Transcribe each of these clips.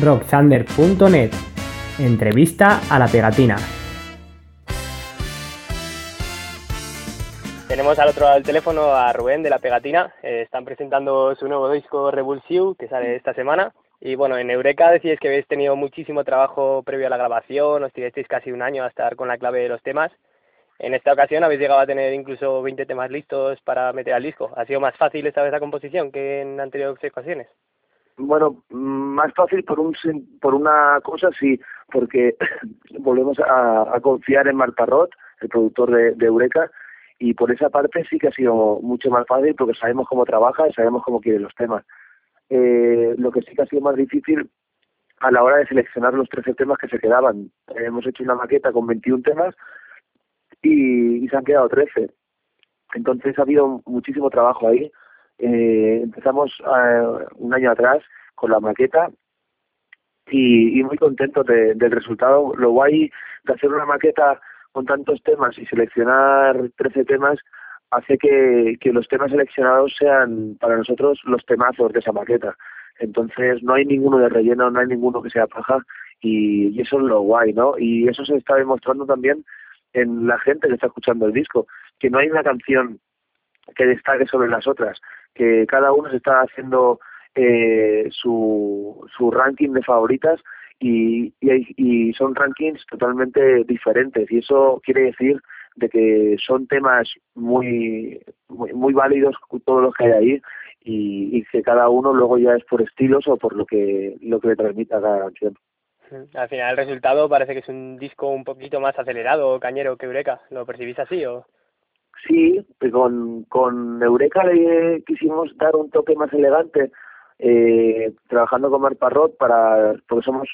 rocksander.net. Entrevista a la pegatina. Tenemos al otro lado del teléfono a Rubén de la pegatina. Eh, están presentando su nuevo disco Revulsive que sale esta semana. Y bueno, en Eureka decís que habéis tenido muchísimo trabajo previo a la grabación, os tirasteis casi un año a estar con la clave de los temas. En esta ocasión habéis llegado a tener incluso 20 temas listos para meter al disco. ¿Ha sido más fácil esta vez la composición que en anteriores ocasiones? Bueno, más fácil por un por una cosa sí, porque volvemos a, confiar en Marta Roth, el productor de, Eureka, y por esa parte sí que ha sido mucho más fácil porque sabemos cómo trabaja y sabemos cómo quiere los temas. Eh, lo que sí que ha sido más difícil a la hora de seleccionar los 13 temas que se quedaban. hemos hecho una maqueta con 21 temas y, se han quedado 13. Entonces ha habido muchísimo trabajo ahí. Eh, empezamos eh, un año atrás con la maqueta y, muy contentos del resultado. Lo guay de hacer una maqueta con tantos temas y seleccionar 13 temas hace que, que los temas seleccionados sean para nosotros los temazos de esa maqueta. Entonces no hay ninguno de relleno, no hay ninguno que sea paja y, eso es lo guay, ¿no? Y eso se está demostrando también en la gente que está escuchando el disco, que no hay una canción que destaque sobre las otras, que cada uno se está haciendo eh, su, su ranking de favoritas y, y, y son rankings totalmente diferentes y eso quiere decir de que son temas muy, muy, válidos todos los que hay ahí y, y, que cada uno luego ya es por estilos o por lo que lo que le transmita cada canción. Al final el resultado parece que es un disco un poquito más acelerado, cañero que Eureka. ¿Lo percibís así o...? Sí, con, con Eureka le quisimos dar un toque más elegante, eh, trabajando con Mar Parrot para, porque somos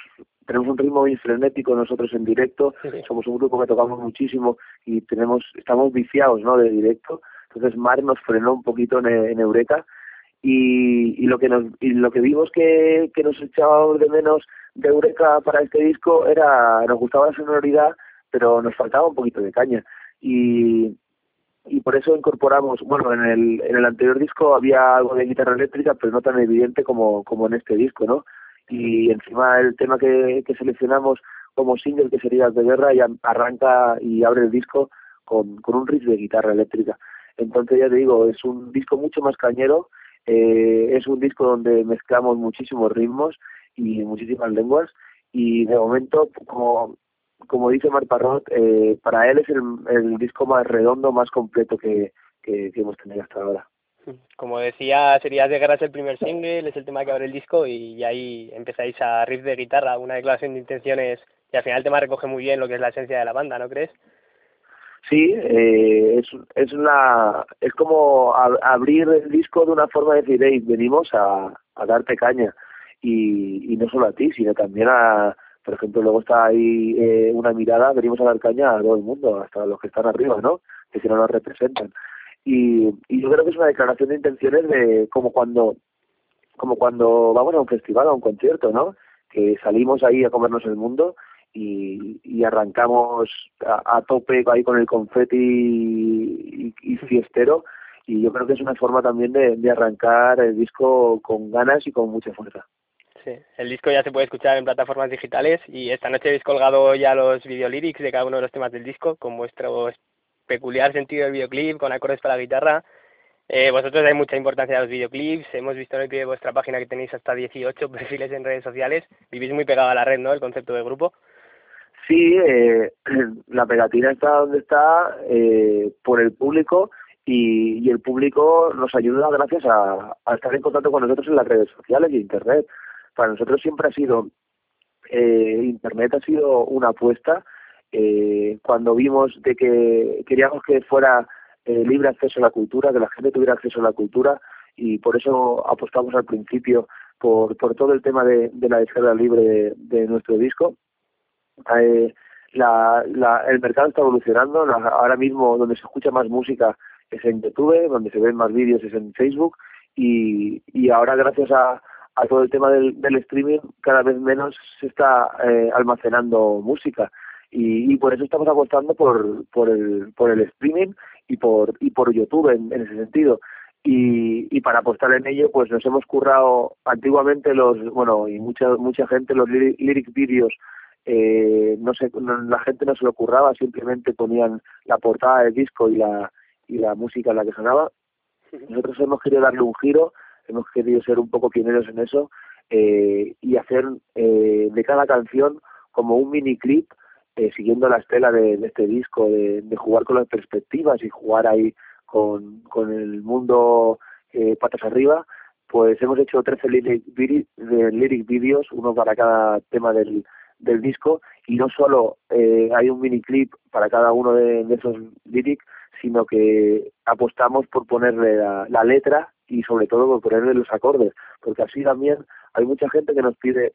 tenemos un ritmo muy frenético nosotros en directo, somos un grupo que tocamos muchísimo y tenemos estamos viciados ¿no? de directo, entonces Mar nos frenó un poquito en, en Eureka y, y lo que nos y lo que vimos que, que nos echábamos de menos de Eureka para este disco era nos gustaba la sonoridad pero nos faltaba un poquito de caña. Y y por eso incorporamos bueno en el en el anterior disco había algo de guitarra eléctrica pero no tan evidente como como en este disco no y encima el tema que, que seleccionamos como single que sería de guerra y arranca y abre el disco con, con un riff de guitarra eléctrica. Entonces ya te digo es un disco mucho más cañero eh, es un disco donde mezclamos muchísimos ritmos y muchísimas lenguas y de momento como como dice Mar Parrot eh, para él es el, el disco más redondo más completo que, que hemos tenido hasta ahora como decía, sería de Guerra es el primer single, es el tema que abre el disco y ahí empezáis a riff de guitarra, una declaración de intenciones y al final el tema recoge muy bien lo que es la esencia de la banda, ¿no crees? Sí, eh, es, es una es como abrir el disco de una forma de decir, hey, venimos a, a darte caña y, y no solo a ti, sino también a, por ejemplo, luego está ahí eh, una mirada, venimos a dar caña a todo el mundo, hasta los que están arriba, ¿no? Que si no nos representan y, y yo creo que es una declaración de intenciones de como cuando como cuando vamos a un festival a un concierto no que salimos ahí a comernos el mundo y, y arrancamos a, tope ahí con el confeti y, fiestero y yo creo que es una forma también de, de arrancar el disco con ganas y con mucha fuerza. Sí, el disco ya se puede escuchar en plataformas digitales y esta noche habéis colgado ya los videolyrics de cada uno de los temas del disco con vuestro peculiar sentido del videoclip, con acordes para la guitarra. Eh, vosotros dais mucha importancia a los videoclips, hemos visto en el pie de vuestra página que tenéis hasta 18 perfiles en redes sociales, vivís muy pegado a la red, ¿no?, el concepto de grupo. Sí, eh, la pegatina está donde está eh, por el público y, y, el público nos ayuda gracias a, a, estar en contacto con nosotros en las redes sociales y Internet. Para nosotros siempre ha sido, eh, Internet ha sido una apuesta eh, cuando vimos de que queríamos que fuera eh, libre acceso a la cultura, que la gente tuviera acceso a la cultura y por eso apostamos al principio por, por todo el tema de, de la descarga libre de, nuestro disco. Eh, la, la, el mercado está evolucionando, ahora mismo donde se escucha más música es en YouTube, donde se ven más vídeos es en Facebook y, y ahora gracias a, a todo el tema del, del streaming cada vez menos se está eh, almacenando música. Y, y por eso estamos apostando por, por, el, por el streaming y por, y por YouTube en, en ese sentido. y, y para apostar en ello pues nos hemos currado antiguamente los bueno y mucha mucha gente los lyric videos eh, no sé la gente no se lo curraba simplemente ponían la portada del disco y la y la música en la que sonaba. Nosotros hemos querido darle un giro hemos querido ser un poco pioneros en eso eh, y hacer eh, de cada canción como un mini clip eh, siguiendo la estela de, este disco de, de, jugar con las perspectivas y jugar ahí con, con el mundo eh, patas arriba, pues hemos hecho 13 lyric, de lyric videos, uno para cada tema del, del disco, y no solo eh, hay un mini clip para cada uno de, esos lyrics, sino que apostamos por ponerle la, letra y sobre todo por ponerle los acordes, porque así también hay mucha gente que nos pide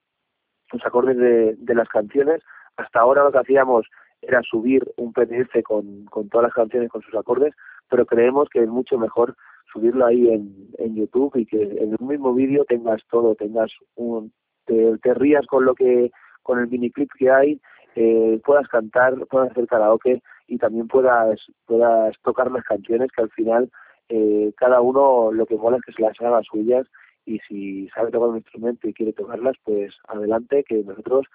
los acordes de, de las canciones. Hasta ahora lo que hacíamos era subir un PDF con, con todas las canciones con sus acordes, pero creemos que es mucho mejor subirlo ahí en, en YouTube y que en un mismo vídeo tengas todo, tengas un, te, rías con lo que, con el miniclip que hay, eh, puedas cantar, puedas hacer karaoke y también puedas, puedas tocar las canciones que al final eh, cada uno lo que mola es que se las haga suyas y si sabe tocar un instrumento y quiere tocarlas, pues adelante, que nosotros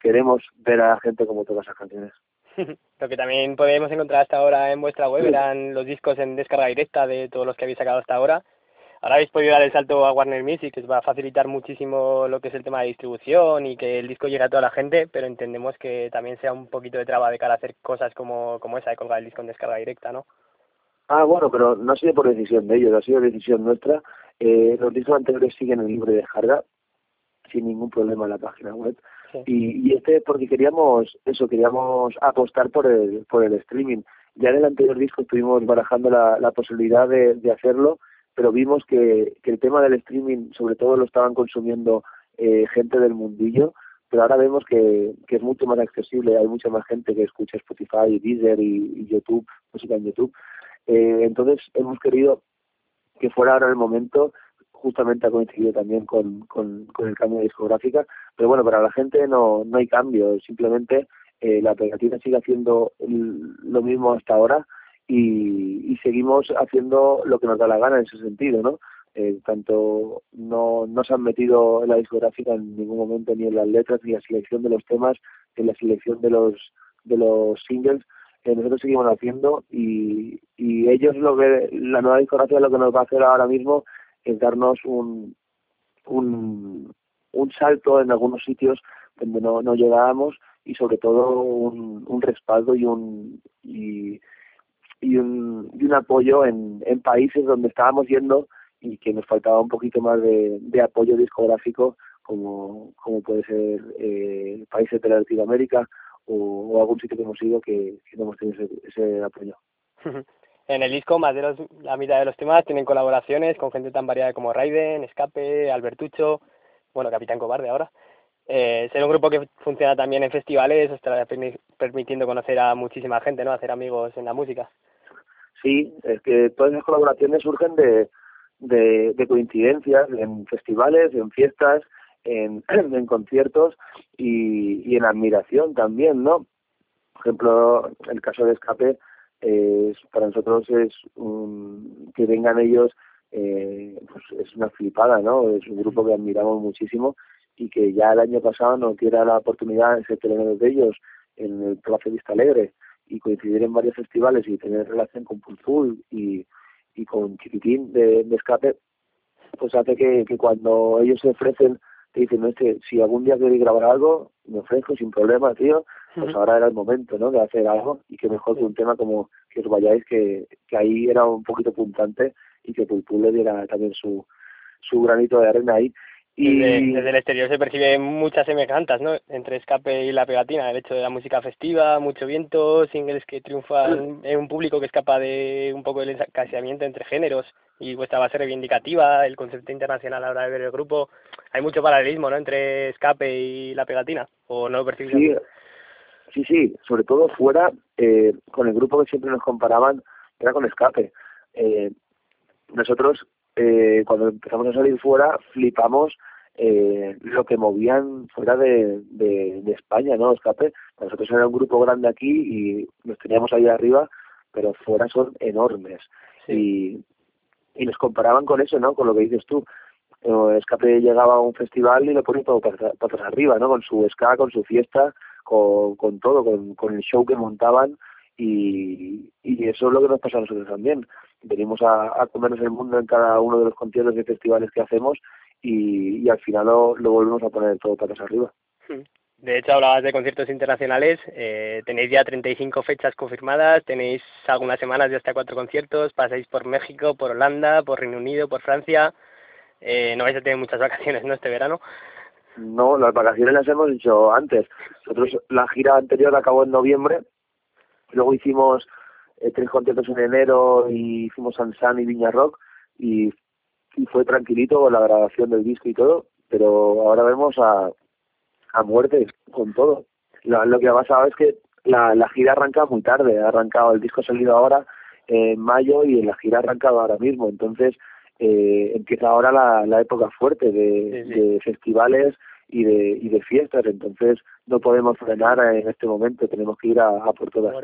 queremos ver a la gente como toca esas canciones. Lo que también podemos encontrar hasta ahora en vuestra web eran los discos en descarga directa de todos los que habéis sacado hasta ahora. Ahora habéis podido dar el salto a Warner Music, que os va a facilitar muchísimo lo que es el tema de distribución y que el disco llegue a toda la gente, pero entendemos que también sea un poquito de traba de cara a hacer cosas como, como esa de colgar el disco en descarga directa, ¿no? Ah, bueno, pero no ha sido por decisión de ellos, ha sido decisión nuestra. Eh, los discos anteriores siguen en libre descarga, sin ningún problema en la página web. Y, y este porque queríamos eso, queríamos apostar por el, por el streaming. Ya en el anterior disco estuvimos barajando la, la posibilidad de, de hacerlo, pero vimos que, que el tema del streaming sobre todo lo estaban consumiendo eh, gente del mundillo, pero ahora vemos que, que es mucho más accesible, hay mucha más gente que escucha Spotify, Deezer y, y YouTube, música en YouTube. Eh, entonces hemos querido que fuera ahora el momento justamente ha coincidido también con, con, el cambio de discográfica, pero bueno, para la gente no, no hay cambio, simplemente eh, la pegatina sigue haciendo lo mismo hasta ahora y, y seguimos haciendo lo que nos da la gana en ese sentido, ¿no? Eh, tanto no, no se han metido en la discográfica en ningún momento ni en las letras ni en la selección de los temas, en la selección de los de los singles, eh, nosotros seguimos haciendo y, y ellos lo que la nueva discografía lo que nos va a hacer ahora mismo es darnos un, un, un salto en algunos sitios donde no, no llegábamos y sobre todo un, un respaldo y un y, y un, y un apoyo en, en países donde estábamos yendo y que nos faltaba un poquito más de, de apoyo discográfico como, como puede ser eh, países de Latinoamérica o, o, algún sitio que hemos ido que, que no hemos tenido ese, ese apoyo. En el disco, más de los, la mitad de los temas tienen colaboraciones con gente tan variada como Raiden, Escape, Albertucho, bueno, Capitán Cobarde ahora. Eh, ser un grupo que funciona también en festivales os estará permitiendo conocer a muchísima gente, ¿no? Hacer amigos en la música. Sí, es que todas esas colaboraciones surgen de, de, de coincidencias en festivales, en fiestas, en, en conciertos y, y en admiración también, ¿no? Por ejemplo, el caso de Escape, eh, para nosotros es un, que vengan ellos eh, pues es una flipada, ¿no? Es un grupo que admiramos muchísimo y que ya el año pasado nos diera la oportunidad de ser televidentes de ellos en el Plaza Vista Alegre y coincidir en varios festivales y tener relación con Pulful y, y con Chiquitín de, escape, pues hace que cuando ellos se ofrecen te dicen, este, si algún día queréis grabar algo, me ofrezco sin problema, tío, pues ahora era el momento, ¿no?, de hacer algo y que mejor que un tema como que os vayáis, que, que ahí era un poquito puntante y que Pulpul le diera también su, su granito de arena ahí. Y... Desde, desde, el exterior se perciben muchas semejanzas, ¿no? Entre Escape y La Pegatina, el hecho de la música festiva, mucho viento, singles que triunfan en un público que escapa de un poco del encasillamiento entre géneros y vuestra base reivindicativa, el concepto internacional a la hora de ver el grupo. Hay mucho paralelismo, ¿no? Entre Escape y La Pegatina, ¿o no lo percibís? Sí, sí, sí, sobre todo fuera, eh, con el grupo que siempre nos comparaban, era con Escape. Eh, nosotros eh, cuando empezamos a salir fuera flipamos eh, lo que movían fuera de, de, de España, ¿no? Escape. Nosotros era un grupo grande aquí y nos teníamos ahí arriba, pero fuera son enormes. Sí. y nos comparaban con eso, ¿no? Con lo que dices tú. Escape llegaba a un festival y lo ponía todo para, para arriba, ¿no? Con su ska, con su fiesta, con, con todo, con, con el show que montaban y, y eso es lo que nos pasa a nosotros también. Venimos a, a comernos el mundo en cada uno de los conciertos y festivales que hacemos y, y al final lo, lo volvemos a poner todo patas arriba. Hmm. De hecho, hablabas de conciertos internacionales. Eh, tenéis ya 35 fechas confirmadas, tenéis algunas semanas de hasta cuatro conciertos, pasáis por México, por Holanda, por Reino Unido, por Francia. Eh, no vais a tener muchas vacaciones, ¿no? Este verano. No, las vacaciones las hemos hecho antes. Nosotros la gira anterior acabó en noviembre, luego hicimos eh, tres conciertos en enero y hicimos San y Viña Rock y, y fue tranquilito la grabación del disco y todo, pero ahora vemos a, a muerte con todo. Lo, lo que ha pasado es que la, la gira arranca muy tarde, ha arrancado, el disco ha salido ahora en mayo y la gira ha arrancado ahora mismo, entonces eh, empieza ahora la, la época fuerte de, de festivales y de, y de fiestas, entonces no podemos frenar en este momento, tenemos que ir a, a por todas.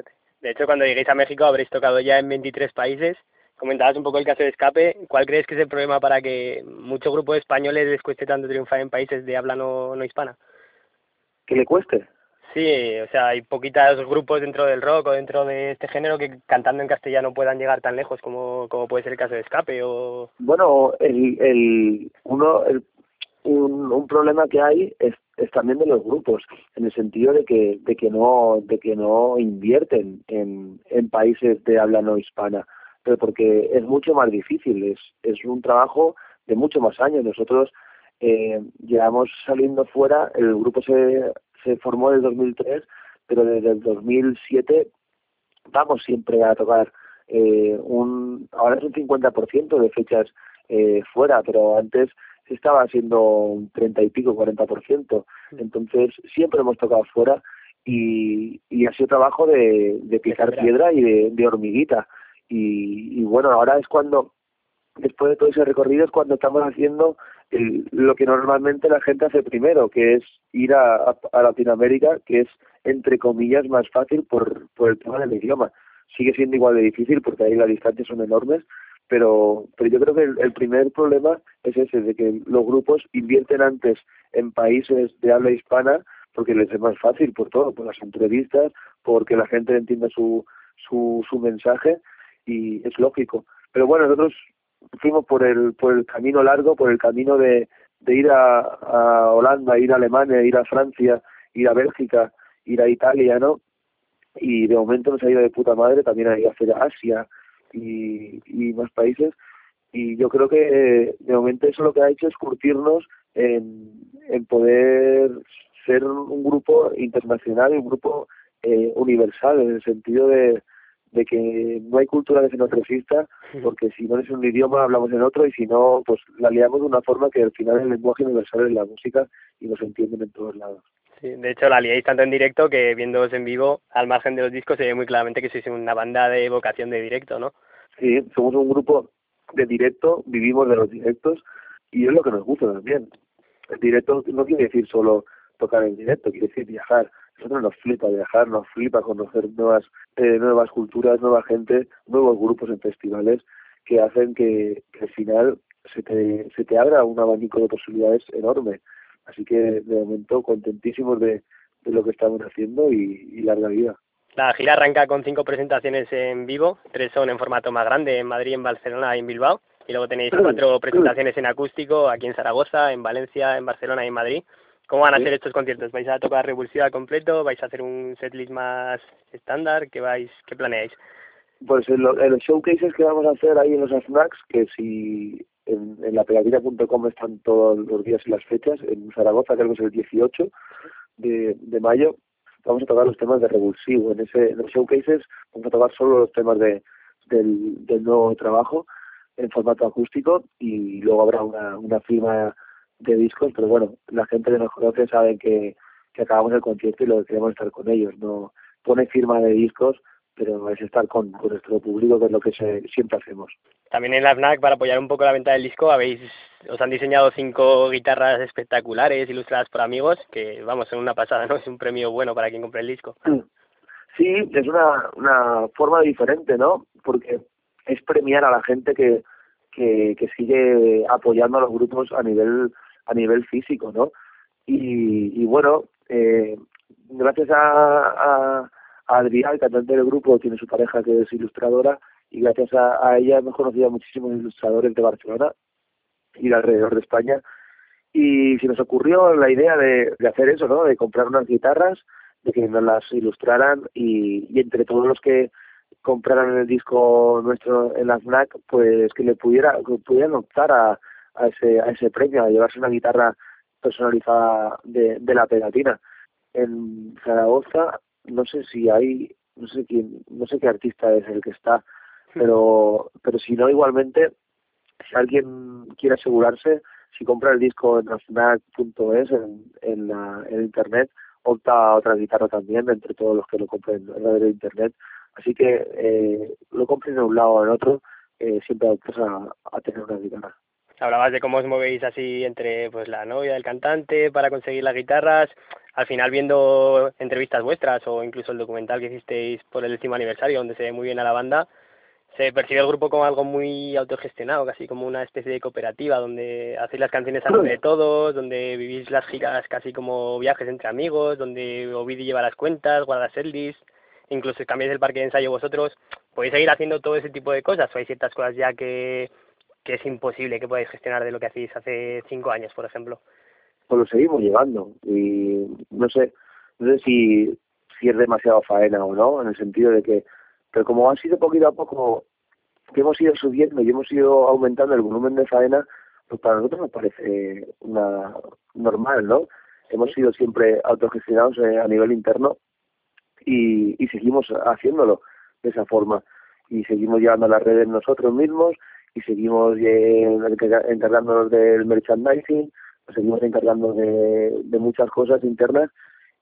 De hecho, cuando lleguéis a México habréis tocado ya en 23 países. Comentabas un poco el caso de escape. ¿Cuál crees que es el problema para que muchos grupos españoles les cueste tanto triunfar en países de habla no, no hispana? que le cueste. Sí, o sea, hay poquitos grupos dentro del rock o dentro de este género que cantando en castellano puedan llegar tan lejos como, como puede ser el caso de Escape o... Bueno, el, el, uno, el, un, un problema que hay es, es también de los grupos, en el sentido de que, de que no, de que no invierten en, en países de habla no hispana, pero porque es mucho más difícil, es, es un trabajo de mucho más años. Nosotros eh, llevamos saliendo fuera, el grupo se, se formó en el 2003, pero desde el 2007 vamos siempre a tocar eh, un, ahora es un 50% de fechas eh, fuera, pero antes estaba haciendo un 30 y pico, 40%. Entonces siempre hemos tocado fuera y, y ha sido trabajo de, de picar piedra y de, de hormiguita. Y, y bueno, ahora es cuando, después de todo ese recorrido, es cuando estamos haciendo el, lo que normalmente la gente hace primero, que es ir a, a, a, Latinoamérica, que es entre comillas más fácil por, por el tema del idioma. Sigue siendo igual de difícil porque ahí las distancias son enormes, pero, pero yo creo que el, el primer problema es ese, de que los grupos invierten antes en países de habla hispana porque les es más fácil por todo, por las entrevistas, porque la gente entienda su, su, su mensaje y es lógico. Pero bueno, nosotros fuimos por el por el camino largo, por el camino de, de ir a, a Holanda, ir a Alemania, ir a Francia, ir a Bélgica, ir a Italia, ¿no? Y de momento nos ha ido de puta madre también a ir a hacer Asia y, y más países. Y yo creo que de momento eso lo que ha hecho es curtirnos en, en poder ser un grupo internacional y un grupo eh, universal, en el sentido de, de que no hay cultura que se nos resista, porque si no es un idioma hablamos en otro y si no, pues la liamos de una forma que al final el lenguaje universal es la música y nos entienden en todos lados. Sí, de hecho la liáis tanto en directo que viéndoos en vivo, al margen de los discos, se ve muy claramente que sois una banda de vocación de directo, ¿no? Sí, somos un grupo de directo, vivimos de los directos y es lo que nos gusta también. El directo no quiere decir solo tocar en directo, quiere decir viajar, nosotros nos flipa viajar, nos flipa conocer nuevas, eh, nuevas culturas, nueva gente, nuevos grupos en festivales que hacen que, que al final se te, se te abra un abanico de posibilidades enorme. Así que de momento contentísimos de, de lo que estamos haciendo y, y larga vida. La gira arranca con cinco presentaciones en vivo, tres son en formato más grande, en Madrid, en Barcelona y en Bilbao, y luego tenéis cuatro presentaciones en acústico aquí en Zaragoza, en Valencia, en Barcelona y en Madrid. ¿Cómo van a ser estos conciertos? ¿Vais a tocar Revulsiva completo? ¿Vais a hacer un setlist más estándar? ¿Qué, vais, qué planeáis? Pues en, lo, en, los showcases que vamos a hacer ahí en los snacks, que si en, en la pegatina.com están todos los días y las fechas, en Zaragoza creo que es el 18 de, de mayo, vamos a tocar los temas de Revulsivo. En, ese, en los showcases vamos a tocar solo los temas de, del, nuevo trabajo en formato acústico y luego habrá una, una firma de discos, pero bueno, la gente que nos conoce sabe que, que acabamos el concierto y lo que queremos estar con ellos. No pone firma de discos, pero es estar con, con nuestro público, que es lo que se, siempre hacemos. También en la FNAC, para apoyar un poco la venta del disco, habéis os han diseñado cinco guitarras espectaculares, ilustradas por amigos, que vamos, son una pasada, ¿no? Es un premio bueno para quien compre el disco. Sí, es una, una forma diferente, ¿no? Porque es premiar a la gente que, que, que sigue apoyando a los grupos a nivel a nivel físico, ¿no? Y, y bueno, eh, gracias a, a, Adrián, el cantante del grupo, tiene su pareja que es ilustradora, y gracias a, ella hemos conocido a muchísimos ilustradores de Barcelona y de alrededor de España. Y se nos ocurrió la idea de, hacer eso, ¿no? De comprar unas guitarras, de que nos las ilustraran y, entre todos los que compraran el disco nuestro en la FNAC, pues que le pudiera, pudieran optar a, a ese, a ese premio, a llevarse una guitarra personalizada de, de la pegatina. En Zaragoza, no sé si hay, no sé quién, no sé qué artista es el que está, pero, pero si no, igualmente, si alguien quiere asegurarse, si compra el disco en FNAC.es en, en, la, en internet, opta a otra guitarra también, entre todos los que lo compren en la de internet, Así que eh, lo compren de un lado o en otro, eh, siempre optas a, a tener una guitarra. Hablabas de cómo os movéis así entre pues la novia del cantante para conseguir las guitarras. Al final viendo entrevistas vuestras o incluso el documental que hicisteis por el décimo aniversario donde se ve muy bien a la banda, se percibe el grupo como algo muy autogestionado, casi como una especie de cooperativa donde hacéis las canciones a nombre de todos, donde vivís las giras casi como viajes entre amigos, donde Ovidio lleva las cuentas, guarda setlist incluso cambiáis el parque de ensayo vosotros, podéis seguir haciendo todo ese tipo de cosas o hay ciertas cosas ya que, que es imposible que podáis gestionar de lo que hacéis hace cinco años, por ejemplo. Pues lo seguimos llevando. Y no sé, no sé si, si es demasiado faena o no, en el sentido de que, pero como ha sido poquito a poco que hemos ido subiendo y hemos ido aumentando el volumen de faena, pues para nosotros nos parece una normal, ¿no? Hemos sido siempre autogestionados eh, a nivel interno y, y seguimos haciéndolo de esa forma. Y seguimos llevando las redes nosotros mismos y seguimos eh, encargándonos del merchandising, seguimos encargando de, de muchas cosas internas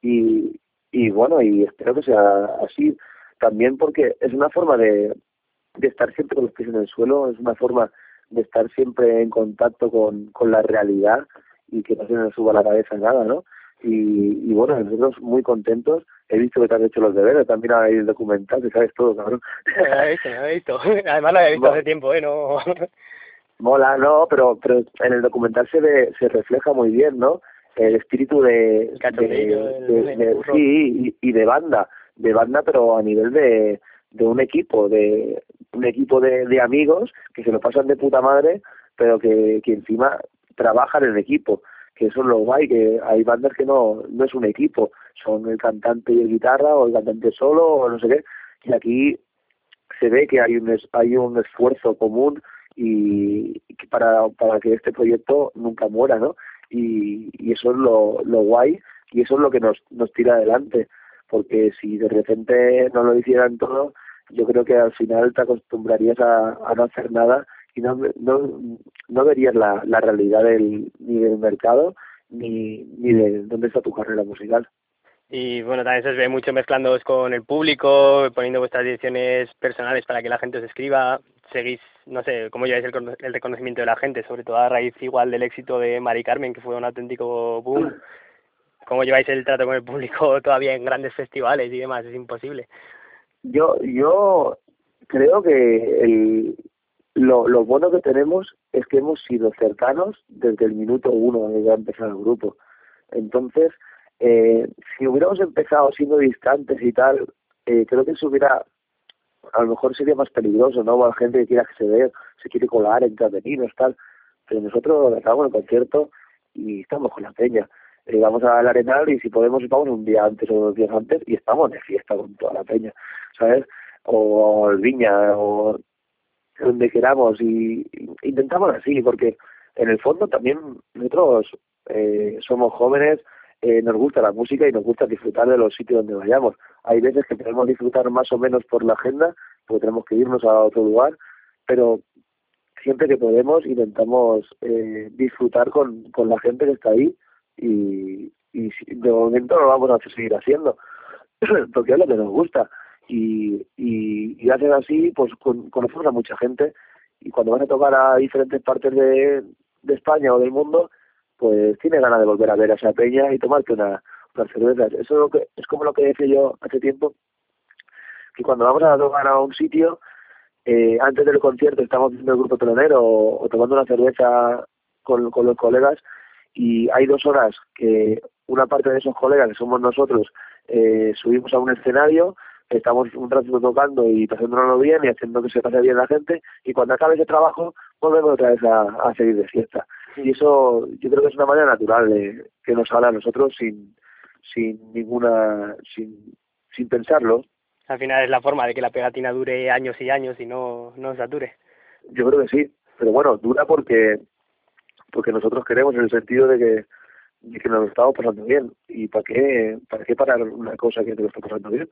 y, y bueno, y espero que sea así también porque es una forma de, de estar siempre con los pies en el suelo, es una forma de estar siempre en contacto con, con la realidad y que no se nos suba la cabeza nada, ¿no? Y, y bueno, nosotros muy contentos. He visto que te has hecho los deberes, también hay el documental, que sabes todo, cabrón. he visto, he visto. Además lo había visto hace tiempo, ¿eh? No... Mola, no, pero, pero en el documental se ve, se refleja muy bien, ¿no? El espíritu de, de, de, sí y, y de banda, de banda, pero a nivel de, de un equipo, de un equipo de, de amigos que se lo pasan de puta madre, pero que, que encima trabajan en equipo que eso es lo guay, que hay bandas que no, no es un equipo, son el cantante y el guitarra o el cantante solo o no sé qué, y aquí se ve que hay un, hay un esfuerzo común y, para, para que este proyecto nunca muera, ¿no? Y, y eso es lo, lo guay y eso es lo que nos, nos tira adelante, porque si de repente no lo hicieran todo, yo creo que al final te acostumbrarías a, a no hacer nada y no, no, no verías la, la realidad del, ni del mercado ni, ni de dónde está tu carrera musical. Y bueno, también se ve mucho mezclándoos con el público, poniendo vuestras direcciones personales para que la gente os escriba. Seguís, no sé, cómo lleváis el, el reconocimiento de la gente, sobre todo a raíz igual del éxito de Mari Carmen, que fue un auténtico boom. ¿Cómo lleváis el trato con el público todavía en grandes festivales y demás? Es imposible. Yo, yo creo que el, lo, lo bueno que tenemos es que hemos sido cercanos desde el minuto uno de que ha empezado el grupo. Entonces, eh, si hubiéramos empezado siendo distantes y tal, eh, creo que eso hubiera, a lo mejor sería más peligroso, ¿no? La gente que quiere acceder, se quiere colar, entretenidos, tal. Pero nosotros acabamos el concierto y estamos con la peña. Eh, vamos al Arenal y si podemos vamos un día antes o dos días antes y estamos de fiesta con toda la peña, ¿sabes? O el Viña, o donde queramos y intentamos así porque en el fondo también nosotros eh, somos jóvenes eh, nos gusta la música y nos gusta disfrutar de los sitios donde vayamos hay veces que podemos disfrutar más o menos por la agenda porque tenemos que irnos a otro lugar pero siempre que podemos intentamos eh, disfrutar con, con la gente que está ahí y, y de momento lo vamos a seguir haciendo porque es lo que nos gusta. Y, y, y así, pues con, conocemos a mucha gente y cuando vas a tocar a diferentes partes de, de España o del mundo, pues tienes ganas de volver a ver a esa peña y tomarte una, unas cervezas. Eso es, lo que, es como lo que decía yo hace tiempo, que cuando vamos a tocar a un sitio, eh, antes del concierto estamos viendo el grupo telonero o, tomando una cerveza con, con los colegas y hay dos horas que una parte de esos colegas que somos nosotros eh, subimos a un escenario estamos un rato tocando y pasándolo bien y haciendo que se pase bien la gente y cuando acabe ese trabajo volvemos otra vez a, a seguir de fiesta y eso yo creo que es una manera natural de, que nos habla a nosotros sin sin ninguna sin sin pensarlo. Al final es la forma de que la pegatina dure años y años y no no sature yo creo que sí pero bueno dura porque porque nosotros queremos en el sentido de que de que nos lo estamos pasando bien. Y para qué para qué parar una cosa que nos lo está pasando bien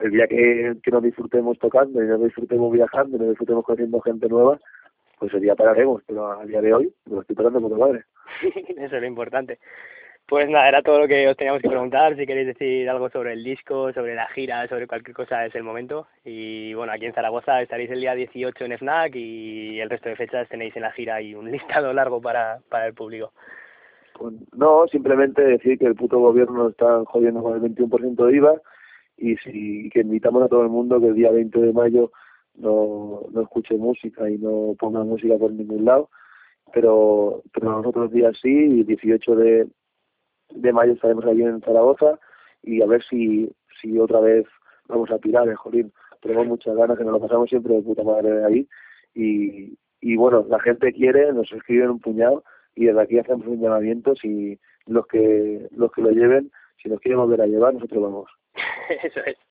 el día que, que nos disfrutemos tocando y nos disfrutemos viajando y nos disfrutemos conociendo gente nueva pues el día pararemos, pero a día de hoy lo estoy parando por madre. Eso es lo importante. Pues nada, era todo lo que os teníamos que preguntar. Si queréis decir algo sobre el disco, sobre la gira, sobre cualquier cosa, es el momento. Y bueno, aquí en Zaragoza estaréis el día 18 en FNAC y el resto de fechas tenéis en la gira y un listado largo para, para el público. Pues no, simplemente decir que el puto gobierno está jodiendo con el 21% de IVA y si que invitamos a todo el mundo que el día 20 de mayo no, no escuche música y no ponga música por ningún lado, pero, pero nosotros días sí, y 18 de, de mayo estaremos allí en Zaragoza y a ver si, si otra vez vamos a tirar el jolín. Tenemos muchas ganas, que nos lo pasamos siempre de puta madre ahí y, y bueno, la gente quiere, nos escriben un puñado y desde aquí hacemos un llamamiento si los que los que lo lleven, si nos quieren volver a llevar, nosotros vamos. Eso es.